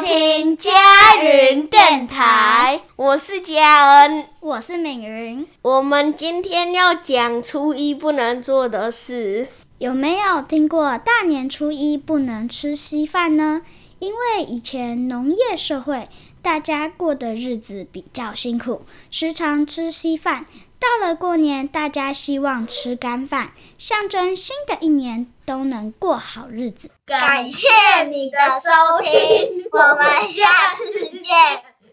听佳云电台，我是佳恩，我是敏云。我们今天要讲初一不能做的事。有没有听过大年初一不能吃稀饭呢？因为以前农业社会，大家过的日子比较辛苦，时常吃稀饭。到了过年，大家希望吃干饭，象征新的一年都能过好日子。感谢你的收听，我们下次见。